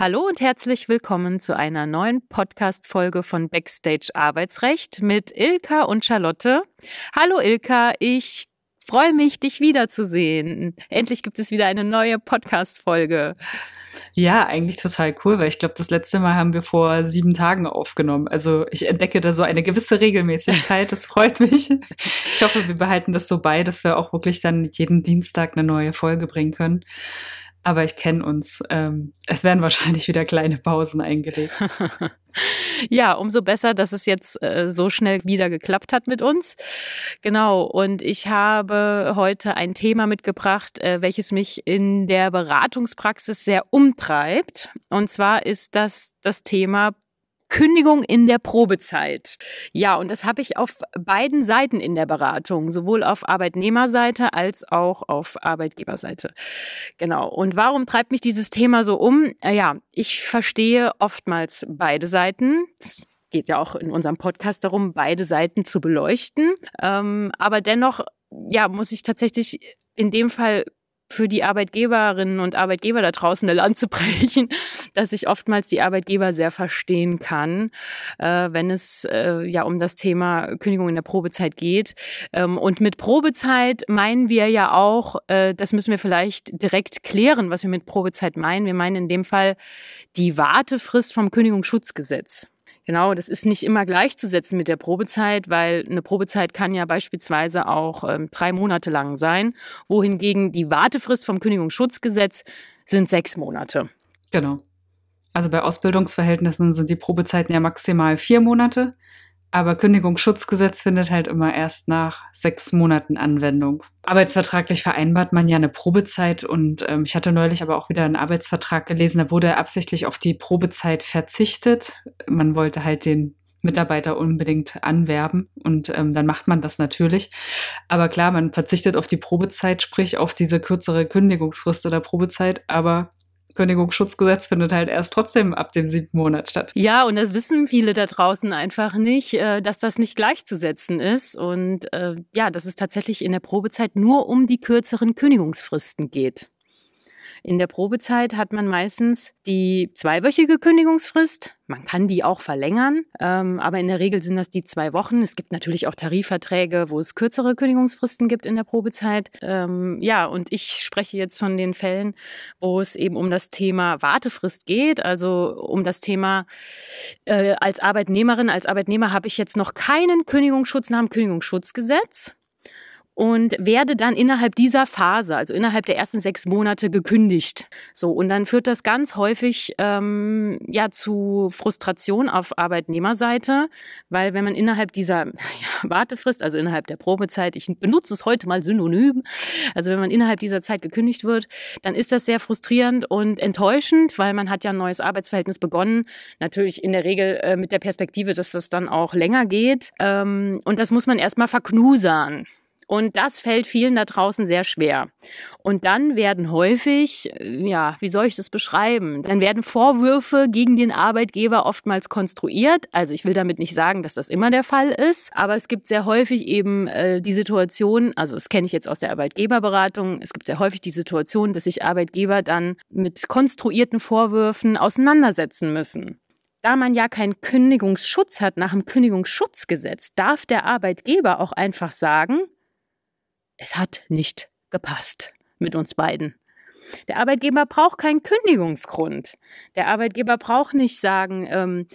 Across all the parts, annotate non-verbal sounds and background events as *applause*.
Hallo und herzlich willkommen zu einer neuen Podcast-Folge von Backstage Arbeitsrecht mit Ilka und Charlotte. Hallo Ilka, ich freue mich, dich wiederzusehen. Endlich gibt es wieder eine neue Podcast-Folge. Ja, eigentlich total cool, weil ich glaube, das letzte Mal haben wir vor sieben Tagen aufgenommen. Also ich entdecke da so eine gewisse Regelmäßigkeit. Das freut mich. Ich hoffe, wir behalten das so bei, dass wir auch wirklich dann jeden Dienstag eine neue Folge bringen können. Aber ich kenne uns. Ähm, es werden wahrscheinlich wieder kleine Pausen eingelegt. *laughs* ja, umso besser, dass es jetzt äh, so schnell wieder geklappt hat mit uns. Genau. Und ich habe heute ein Thema mitgebracht, äh, welches mich in der Beratungspraxis sehr umtreibt. Und zwar ist das das Thema Kündigung in der Probezeit. Ja, und das habe ich auf beiden Seiten in der Beratung, sowohl auf Arbeitnehmerseite als auch auf Arbeitgeberseite. Genau. Und warum treibt mich dieses Thema so um? Äh, ja, ich verstehe oftmals beide Seiten. Es geht ja auch in unserem Podcast darum, beide Seiten zu beleuchten. Ähm, aber dennoch, ja, muss ich tatsächlich in dem Fall für die Arbeitgeberinnen und Arbeitgeber da draußen eine Land zu *laughs* brechen, dass ich oftmals die Arbeitgeber sehr verstehen kann, äh, wenn es äh, ja um das Thema Kündigung in der Probezeit geht. Ähm, und mit Probezeit meinen wir ja auch, äh, das müssen wir vielleicht direkt klären, was wir mit Probezeit meinen. Wir meinen in dem Fall die Wartefrist vom Kündigungsschutzgesetz. Genau, das ist nicht immer gleichzusetzen mit der Probezeit, weil eine Probezeit kann ja beispielsweise auch ähm, drei Monate lang sein, wohingegen die Wartefrist vom Kündigungsschutzgesetz sind sechs Monate. Genau. Also bei Ausbildungsverhältnissen sind die Probezeiten ja maximal vier Monate. Aber Kündigungsschutzgesetz findet halt immer erst nach sechs Monaten Anwendung. Arbeitsvertraglich vereinbart man ja eine Probezeit und ähm, ich hatte neulich aber auch wieder einen Arbeitsvertrag gelesen, da wurde absichtlich auf die Probezeit verzichtet. Man wollte halt den Mitarbeiter unbedingt anwerben und ähm, dann macht man das natürlich. Aber klar, man verzichtet auf die Probezeit, sprich auf diese kürzere Kündigungsfrist oder Probezeit, aber Kündigungsschutzgesetz findet halt erst trotzdem ab dem siebten Monat statt. Ja, und das wissen viele da draußen einfach nicht, äh, dass das nicht gleichzusetzen ist und äh, ja, dass es tatsächlich in der Probezeit nur um die kürzeren Kündigungsfristen geht. In der Probezeit hat man meistens die zweiwöchige Kündigungsfrist. Man kann die auch verlängern, ähm, aber in der Regel sind das die zwei Wochen. Es gibt natürlich auch Tarifverträge, wo es kürzere Kündigungsfristen gibt in der Probezeit. Ähm, ja, und ich spreche jetzt von den Fällen, wo es eben um das Thema Wartefrist geht, also um das Thema äh, als Arbeitnehmerin, als Arbeitnehmer habe ich jetzt noch keinen Kündigungsschutz nach dem Kündigungsschutzgesetz und werde dann innerhalb dieser Phase, also innerhalb der ersten sechs Monate, gekündigt. So und dann führt das ganz häufig ähm, ja zu Frustration auf Arbeitnehmerseite, weil wenn man innerhalb dieser *laughs* ja, Wartefrist, also innerhalb der Probezeit, ich benutze es heute mal synonym, also wenn man innerhalb dieser Zeit gekündigt wird, dann ist das sehr frustrierend und enttäuschend, weil man hat ja ein neues Arbeitsverhältnis begonnen, natürlich in der Regel äh, mit der Perspektive, dass das dann auch länger geht ähm, und das muss man erstmal verknusern. Und das fällt vielen da draußen sehr schwer. Und dann werden häufig, ja, wie soll ich das beschreiben? Dann werden Vorwürfe gegen den Arbeitgeber oftmals konstruiert. Also ich will damit nicht sagen, dass das immer der Fall ist, aber es gibt sehr häufig eben äh, die Situation, also das kenne ich jetzt aus der Arbeitgeberberatung, es gibt sehr häufig die Situation, dass sich Arbeitgeber dann mit konstruierten Vorwürfen auseinandersetzen müssen. Da man ja keinen Kündigungsschutz hat nach dem Kündigungsschutzgesetz, darf der Arbeitgeber auch einfach sagen, es hat nicht gepasst mit uns beiden. Der Arbeitgeber braucht keinen Kündigungsgrund. Der Arbeitgeber braucht nicht sagen, ähm,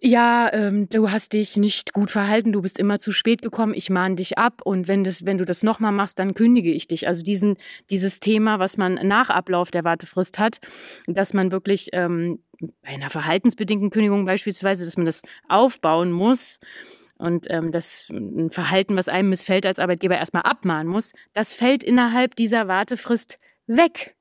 ja, ähm, du hast dich nicht gut verhalten, du bist immer zu spät gekommen, ich mahne dich ab und wenn, das, wenn du das nochmal machst, dann kündige ich dich. Also diesen, dieses Thema, was man nach Ablauf der Wartefrist hat, dass man wirklich ähm, bei einer verhaltensbedingten Kündigung beispielsweise, dass man das aufbauen muss, und ähm, das ein Verhalten, was einem missfällt als Arbeitgeber, erstmal abmahnen muss, das fällt innerhalb dieser Wartefrist weg.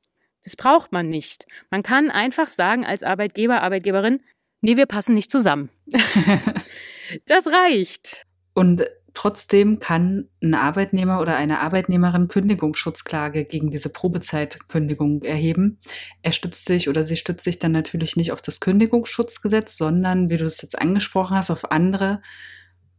Das braucht man nicht. Man kann einfach sagen als Arbeitgeber, Arbeitgeberin, nee, wir passen nicht zusammen. *laughs* das reicht. Und trotzdem kann ein Arbeitnehmer oder eine Arbeitnehmerin Kündigungsschutzklage gegen diese Probezeitkündigung erheben. Er stützt sich oder sie stützt sich dann natürlich nicht auf das Kündigungsschutzgesetz, sondern, wie du es jetzt angesprochen hast, auf andere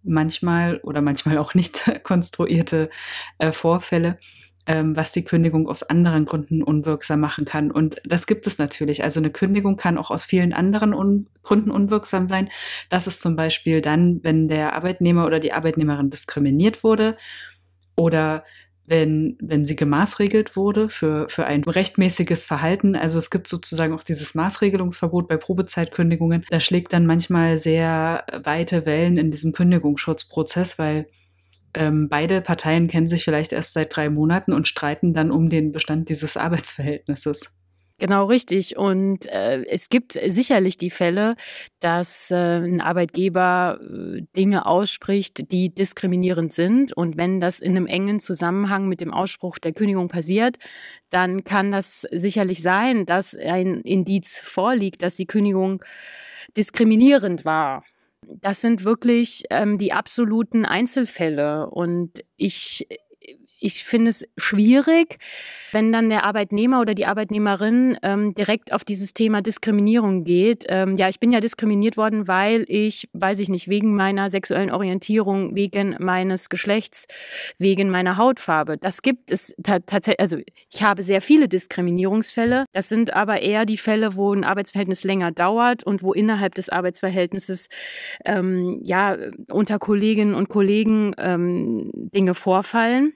manchmal oder manchmal auch nicht *laughs* konstruierte äh, Vorfälle. ähm, was die Kündigung aus anderen Gründen unwirksam machen kann. Und das gibt es natürlich. Also eine Kündigung kann auch aus vielen anderen Un Gründen unwirksam sein. Das ist zum Beispiel dann, wenn der Arbeitnehmer oder die Arbeitnehmerin diskriminiert wurde oder wenn, wenn sie gemaßregelt wurde für, für ein rechtmäßiges Verhalten. Also es gibt sozusagen auch dieses Maßregelungsverbot bei Probezeitkündigungen. Da schlägt dann manchmal sehr weite Wellen in diesem Kündigungsschutzprozess, weil ähm, beide Parteien kennen sich vielleicht erst seit drei Monaten und streiten dann um den Bestand dieses Arbeitsverhältnisses. Genau richtig. Und äh, es gibt sicherlich die Fälle, dass äh, ein Arbeitgeber äh, Dinge ausspricht, die diskriminierend sind. Und wenn das in einem engen Zusammenhang mit dem Ausspruch der Kündigung passiert, dann kann das sicherlich sein, dass ein Indiz vorliegt, dass die Kündigung diskriminierend war. Das sind wirklich ähm, die absoluten Einzelfälle. Und ich ich finde es schwierig, wenn dann der Arbeitnehmer oder die Arbeitnehmerin ähm, direkt auf dieses Thema Diskriminierung geht. Ähm, ja, ich bin ja diskriminiert worden, weil ich, weiß ich nicht, wegen meiner sexuellen Orientierung, wegen meines Geschlechts, wegen meiner Hautfarbe. Das gibt es tatsächlich, also ich habe sehr viele Diskriminierungsfälle. Das sind aber eher die Fälle, wo ein Arbeitsverhältnis länger dauert und wo innerhalb des Arbeitsverhältnisses ähm, ja unter Kolleginnen und Kollegen ähm, Dinge vorfallen.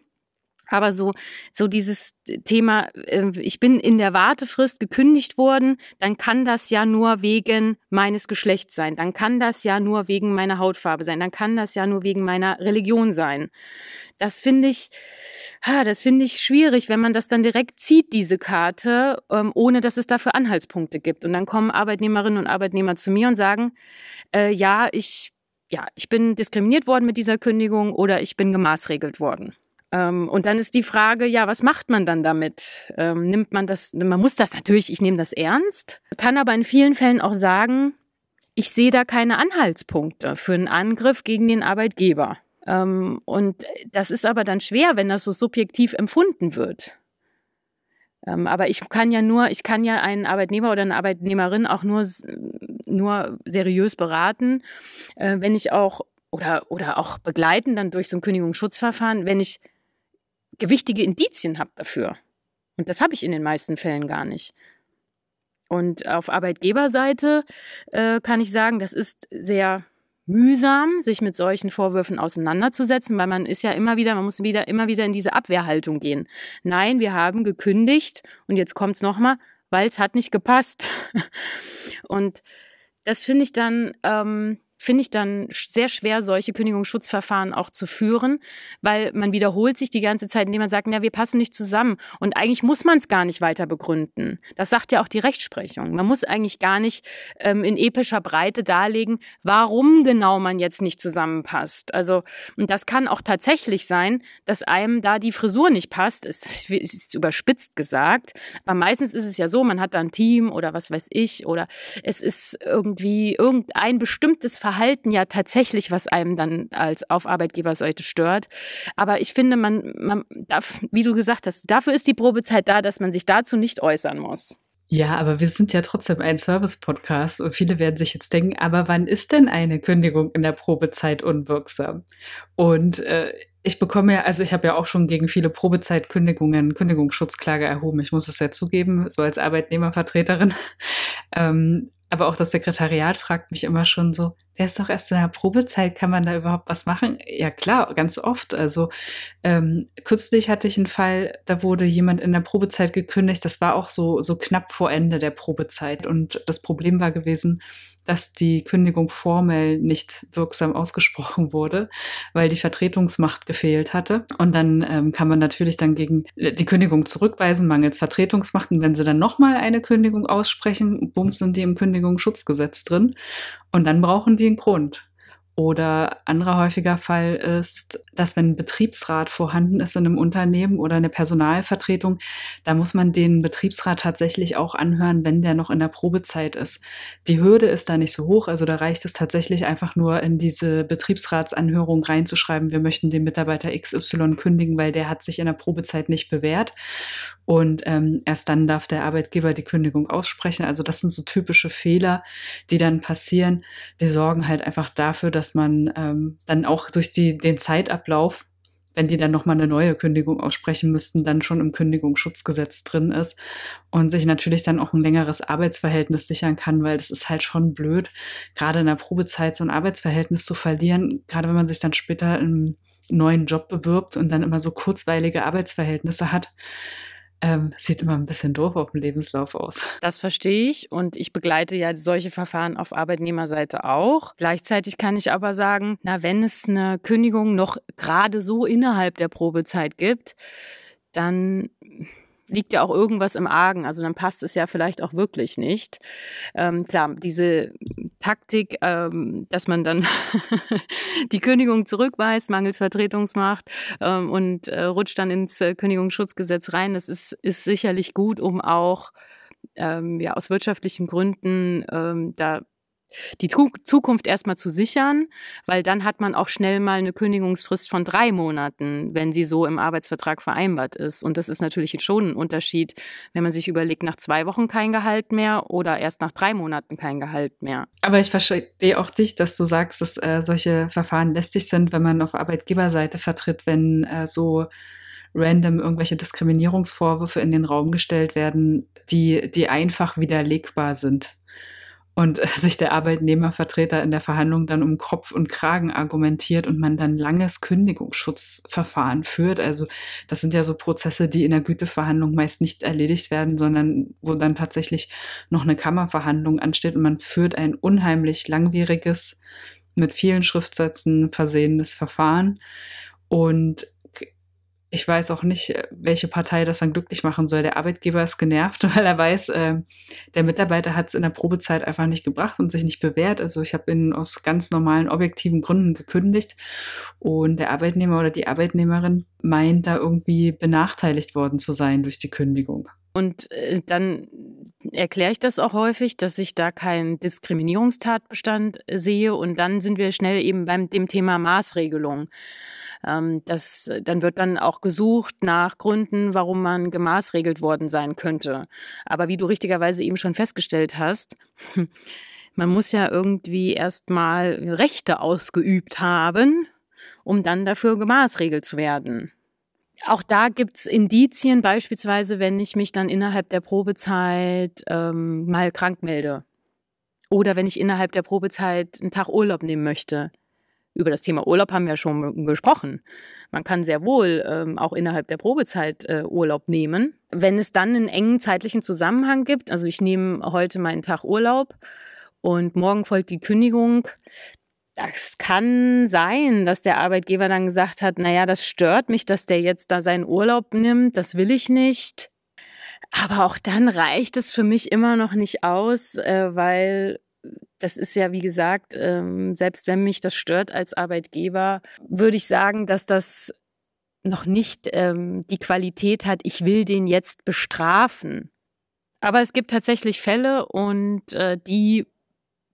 Aber so, so dieses Thema, äh, ich bin in der Wartefrist gekündigt worden, dann kann das ja nur wegen meines Geschlechts sein, dann kann das ja nur wegen meiner Hautfarbe sein, dann kann das ja nur wegen meiner Religion sein. Das finde ich, das finde ich schwierig, wenn man das dann direkt zieht, diese Karte, ähm, ohne dass es dafür Anhaltspunkte gibt. Und dann kommen Arbeitnehmerinnen und Arbeitnehmer zu mir und sagen, äh, ja, ich, ja, ich bin diskriminiert worden mit dieser Kündigung oder ich bin gemaßregelt worden. Ähm, und dann ist die Frage, ja, was macht man dann damit? Ähm, nimmt man das, man muss das natürlich, ich nehme das ernst, kann aber in vielen Fällen auch sagen, ich sehe da keine Anhaltspunkte für einen Angriff gegen den Arbeitgeber. Ähm, und das ist aber dann schwer, wenn das so subjektiv empfunden wird. Ähm, aber ich kann ja nur, ich kann ja einen Arbeitnehmer oder eine Arbeitnehmerin auch nur, nur seriös beraten, äh, wenn ich auch oder, oder auch begleiten dann durch so ein Kündigungsschutzverfahren, wenn ich gewichtige Indizien habe dafür. Und das habe ich in den meisten Fällen gar nicht. Und auf Arbeitgeberseite äh, kann ich sagen, das ist sehr mühsam, sich mit solchen Vorwürfen auseinanderzusetzen, weil man ist ja immer wieder, man muss wieder immer wieder in diese Abwehrhaltung gehen. Nein, wir haben gekündigt und jetzt kommt es nochmal, weil es hat nicht gepasst. *laughs* und das finde ich dann ähm, finde ich dann sehr schwer, solche Kündigungsschutzverfahren auch zu führen, weil man wiederholt sich die ganze Zeit, indem man sagt, ja, wir passen nicht zusammen. Und eigentlich muss man es gar nicht weiter begründen. Das sagt ja auch die Rechtsprechung. Man muss eigentlich gar nicht ähm, in epischer Breite darlegen, warum genau man jetzt nicht zusammenpasst. Also, und das kann auch tatsächlich sein, dass einem da die Frisur nicht passt. Es *laughs* ist überspitzt gesagt. Aber meistens ist es ja so, man hat da ein Team oder was weiß ich, oder es ist irgendwie irgendein bestimmtes Verhalten Verhalten ja tatsächlich, was einem dann als auf Arbeitgeberseite stört. Aber ich finde, man, man darf, wie du gesagt hast, dafür ist die Probezeit da, dass man sich dazu nicht äußern muss. Ja, aber wir sind ja trotzdem ein Service-Podcast und viele werden sich jetzt denken, aber wann ist denn eine Kündigung in der Probezeit unwirksam? Und äh, ich bekomme ja, also ich habe ja auch schon gegen viele Probezeitkündigungen, Kündigungsschutzklage erhoben. Ich muss es ja zugeben, so als Arbeitnehmervertreterin. *laughs* Ähm, aber auch das Sekretariat fragt mich immer schon so, der ist doch erst in der Probezeit, kann man da überhaupt was machen? Ja klar, ganz oft. Also ähm, kürzlich hatte ich einen Fall, da wurde jemand in der Probezeit gekündigt. Das war auch so, so knapp vor Ende der Probezeit. Und das Problem war gewesen, dass die Kündigung formell nicht wirksam ausgesprochen wurde, weil die Vertretungsmacht gefehlt hatte. Und dann ähm, kann man natürlich dann gegen die Kündigung zurückweisen, mangels Vertretungsmacht. Und wenn sie dann nochmal eine Kündigung aussprechen, bums sind die im Kündigungsschutzgesetz drin. Und dann brauchen die einen Grund. Oder anderer häufiger Fall ist, dass wenn ein Betriebsrat vorhanden ist in einem Unternehmen oder eine Personalvertretung, da muss man den Betriebsrat tatsächlich auch anhören, wenn der noch in der Probezeit ist. Die Hürde ist da nicht so hoch, also da reicht es tatsächlich einfach nur in diese Betriebsratsanhörung reinzuschreiben, wir möchten den Mitarbeiter XY kündigen, weil der hat sich in der Probezeit nicht bewährt. Und ähm, erst dann darf der Arbeitgeber die Kündigung aussprechen. Also das sind so typische Fehler, die dann passieren. Wir sorgen halt einfach dafür, dass man ähm, dann auch durch die, den Zeitablauf wenn die dann nochmal eine neue Kündigung aussprechen müssten, dann schon im Kündigungsschutzgesetz drin ist und sich natürlich dann auch ein längeres Arbeitsverhältnis sichern kann, weil das ist halt schon blöd, gerade in der Probezeit so ein Arbeitsverhältnis zu verlieren, gerade wenn man sich dann später im neuen Job bewirbt und dann immer so kurzweilige Arbeitsverhältnisse hat ähm, sieht immer ein bisschen doof auf dem Lebenslauf aus. Das verstehe ich und ich begleite ja solche Verfahren auf Arbeitnehmerseite auch. Gleichzeitig kann ich aber sagen, na, wenn es eine Kündigung noch gerade so innerhalb der Probezeit gibt, dann liegt ja auch irgendwas im Argen. Also dann passt es ja vielleicht auch wirklich nicht. Ähm, klar, diese Taktik, ähm, dass man dann *laughs* die Kündigung zurückweist, mangels Vertretungsmacht ähm, und äh, rutscht dann ins äh, Kündigungsschutzgesetz rein, das ist, ist sicherlich gut, um auch ähm, ja, aus wirtschaftlichen Gründen ähm, da die Zukunft erstmal zu sichern, weil dann hat man auch schnell mal eine Kündigungsfrist von drei Monaten, wenn sie so im Arbeitsvertrag vereinbart ist. Und das ist natürlich schon ein Unterschied, wenn man sich überlegt, nach zwei Wochen kein Gehalt mehr oder erst nach drei Monaten kein Gehalt mehr. Aber ich verstehe auch dich, dass du sagst, dass äh, solche Verfahren lästig sind, wenn man auf Arbeitgeberseite vertritt, wenn äh, so random irgendwelche Diskriminierungsvorwürfe in den Raum gestellt werden, die, die einfach widerlegbar sind und *laughs* sich der Arbeitnehmervertreter in der Verhandlung dann um Kopf und Kragen argumentiert und man dann langes Kündigungsschutzverfahren führt. Also das sind ja so Prozesse, die in der Güteverhandlung meist nicht erledigt werden, sondern wo dann tatsächlich noch eine Kammerverhandlung ansteht und man führt ein unheimlich langwieriges, mit vielen Schriftsätzen versehenes Verfahren. Und ich weiß auch nicht, äh, welche Partei das dann glücklich machen soll. Der Arbeitgeber ist genervt, *laughs* weil er weiß, äh, der Mitarbeiter hat es in der Probezeit einfach nicht gebracht und sich nicht bewährt. Also ich habe ihn aus ganz normalen, objektiven Gründen gekündigt und der Arbeitnehmer oder die Arbeitnehmerin meint da irgendwie benachteiligt worden zu sein durch die Kündigung. Und äh, dann erkläre ich das auch häufig, dass ich da keinen Diskriminierungstatbestand sehe. Und dann sind wir schnell eben beim dem Thema Maßregelung. Ähm, das, dann wird dann auch gesucht nach Gründen, warum man gemaßregelt worden sein könnte. Aber wie du richtigerweise eben schon festgestellt hast, *laughs* man muss ja irgendwie erstmal Rechte ausgeübt haben, um dann dafür gemaßregelt zu werden. Auch da gibt's Indizien, beispielsweise wenn ich mich dann innerhalb der Probezeit ähm, mal krank melde. Oder wenn ich innerhalb der Probezeit einen Tag Urlaub nehmen möchte über das Thema Urlaub haben wir schon gesprochen. Man kann sehr wohl ähm, auch innerhalb der Probezeit äh, Urlaub nehmen. Wenn es dann einen engen zeitlichen Zusammenhang gibt, also ich nehme heute meinen Tag Urlaub und morgen folgt die Kündigung, das kann sein, dass der Arbeitgeber dann gesagt hat, naja, das stört mich, dass der jetzt da seinen Urlaub nimmt, das will ich nicht. Aber auch dann reicht es für mich immer noch nicht aus, äh, weil das ist ja, wie gesagt, ähm, selbst wenn mich das stört als Arbeitgeber, würde ich sagen, dass das noch nicht ähm, die Qualität hat, ich will den jetzt bestrafen. Aber es gibt tatsächlich Fälle und äh, die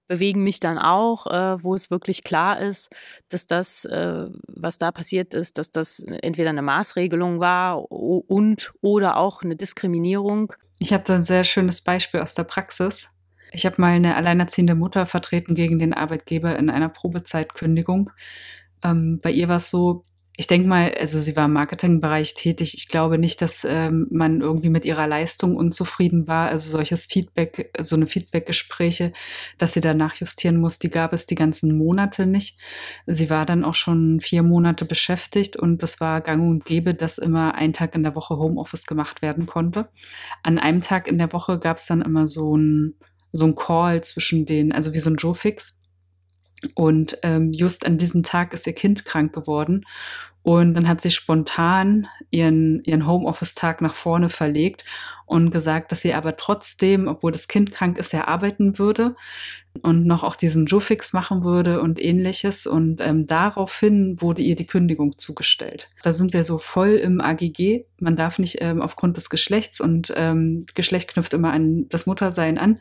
bewegen mich dann auch, äh, wo es wirklich klar ist, dass das, äh, was da passiert ist, dass das entweder eine Maßregelung war und oder auch eine Diskriminierung. Ich habe da ein sehr schönes Beispiel aus der Praxis. Ich habe mal eine alleinerziehende Mutter vertreten gegen den Arbeitgeber in einer Probezeitkündigung. Ähm, bei ihr war es so, ich denke mal, also sie war im Marketingbereich tätig. Ich glaube nicht, dass ähm, man irgendwie mit ihrer Leistung unzufrieden war. Also solches Feedback, so eine Feedbackgespräche, dass sie danach justieren muss, die gab es die ganzen Monate nicht. Sie war dann auch schon vier Monate beschäftigt und das war gang und gäbe, dass immer ein Tag in der Woche Homeoffice gemacht werden konnte. An einem Tag in der Woche gab es dann immer so ein so ein Call zwischen den, also wie so ein Joe-Fix. Und ähm, just an diesem Tag ist ihr Kind krank geworden. Und dann hat sie spontan ihren, ihren Homeoffice-Tag nach vorne verlegt und gesagt, dass sie aber trotzdem, obwohl das Kind krank ist, ja arbeiten würde und noch auch diesen Joe-Fix machen würde und ähnliches. Und ähm, daraufhin wurde ihr die Kündigung zugestellt. Da sind wir so voll im AGG. Man darf nicht ähm, aufgrund des Geschlechts und ähm, Geschlecht knüpft immer an das Muttersein an,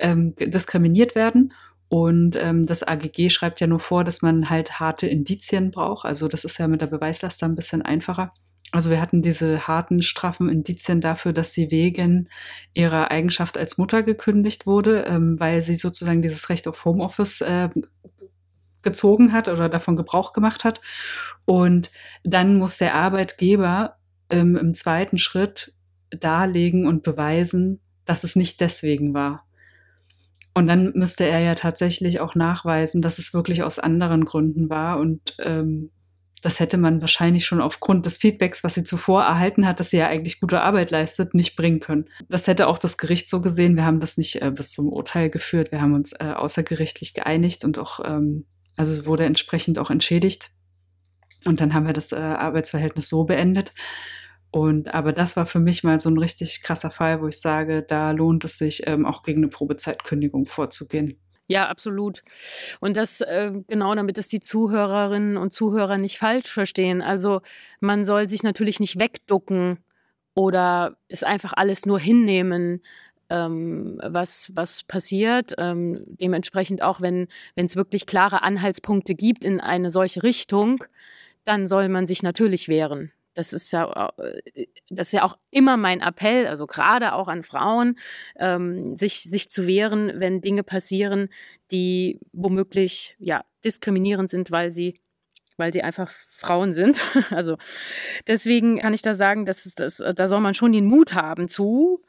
ähm, diskriminiert werden. Und ähm, das AGG schreibt ja nur vor, dass man halt harte Indizien braucht. Also das ist ja mit der Beweislast ein bisschen einfacher. Also wir hatten diese harten, straffen Indizien dafür, dass sie wegen ihrer Eigenschaft als Mutter gekündigt wurde, ähm, weil sie sozusagen dieses Recht auf Homeoffice äh, gezogen hat oder davon Gebrauch gemacht hat. Und dann muss der Arbeitgeber ähm, im zweiten Schritt darlegen und beweisen, dass es nicht deswegen war. Und dann müsste er ja tatsächlich auch nachweisen, dass es wirklich aus anderen Gründen war. Und ähm, das hätte man wahrscheinlich schon aufgrund des Feedbacks, was sie zuvor erhalten hat, dass sie ja eigentlich gute Arbeit leistet, nicht bringen können. Das hätte auch das Gericht so gesehen. Wir haben das nicht äh, bis zum Urteil geführt. Wir haben uns äh, außergerichtlich geeinigt und auch, ähm, also es wurde entsprechend auch entschädigt. Und dann haben wir das äh, Arbeitsverhältnis so beendet. Und aber das war für mich mal so ein richtig krasser Fall, wo ich sage, da lohnt es sich ähm, auch gegen eine Probezeitkündigung vorzugehen. Ja, absolut. Und das äh, genau, damit es die Zuhörerinnen und Zuhörer nicht falsch verstehen. Also man soll sich natürlich nicht wegducken oder es einfach alles nur hinnehmen, ähm, was, was passiert. Ähm, dementsprechend auch, wenn es wirklich klare Anhaltspunkte gibt in eine solche Richtung, dann soll man sich natürlich wehren. Das ist ja, äh, das ist ja auch immer mein Appell, also gerade auch an Frauen, ähm, sich, sich zu wehren, wenn Dinge passieren, die womöglich ja, diskriminierend sind, weil sie weil sie einfach Frauen sind. *laughs* Also deswegen kann ich da sagen, dass das, da soll man schon den Mut haben zu.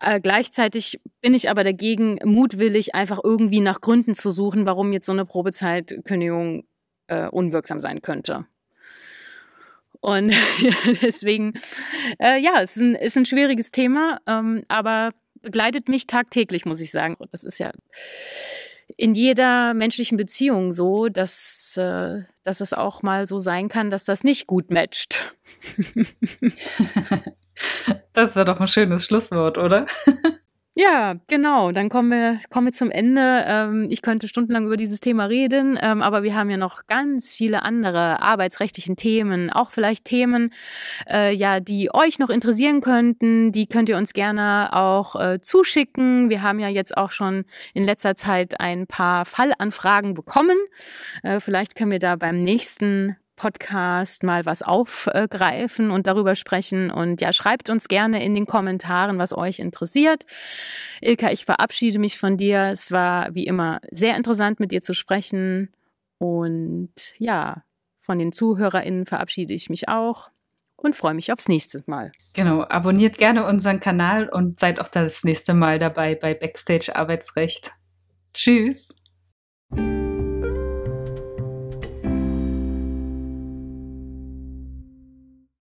Äh, gleichzeitig bin ich aber dagegen, mutwillig einfach irgendwie nach Gründen zu suchen, warum jetzt so eine Probezeitkündigung äh, unwirksam sein könnte. Und *laughs* deswegen, äh, ja, es ist ein, ist ein schwieriges Thema, ähm, aber begleitet mich tagtäglich, muss ich sagen. Das ist ja in jeder menschlichen Beziehung so, dass, äh, dass es auch mal so sein kann, dass das nicht gut matcht. *laughs* das wäre doch ein schönes Schlusswort, oder? *laughs* Ja, genau. Dann kommen wir, kommen wir zum Ende. Ähm, ich könnte stundenlang über dieses Thema reden, ähm, aber wir haben ja noch ganz viele andere arbeitsrechtlichen Themen, auch vielleicht Themen, äh, ja, die euch noch interessieren könnten. Die könnt ihr uns gerne auch äh, zuschicken. Wir haben ja jetzt auch schon in letzter Zeit ein paar Fallanfragen bekommen. Äh, vielleicht können wir da beim nächsten Podcast mal was aufgreifen und darüber sprechen. Und ja, schreibt uns gerne in den Kommentaren, was euch interessiert. Ilka, ich verabschiede mich von dir. Es war wie immer sehr interessant, mit dir zu sprechen. Und ja, von den ZuhörerInnen verabschiede ich mich auch und freue mich aufs nächste Mal. Genau, abonniert gerne unseren Kanal und seid auch das nächste Mal dabei bei Backstage Arbeitsrecht. Tschüss.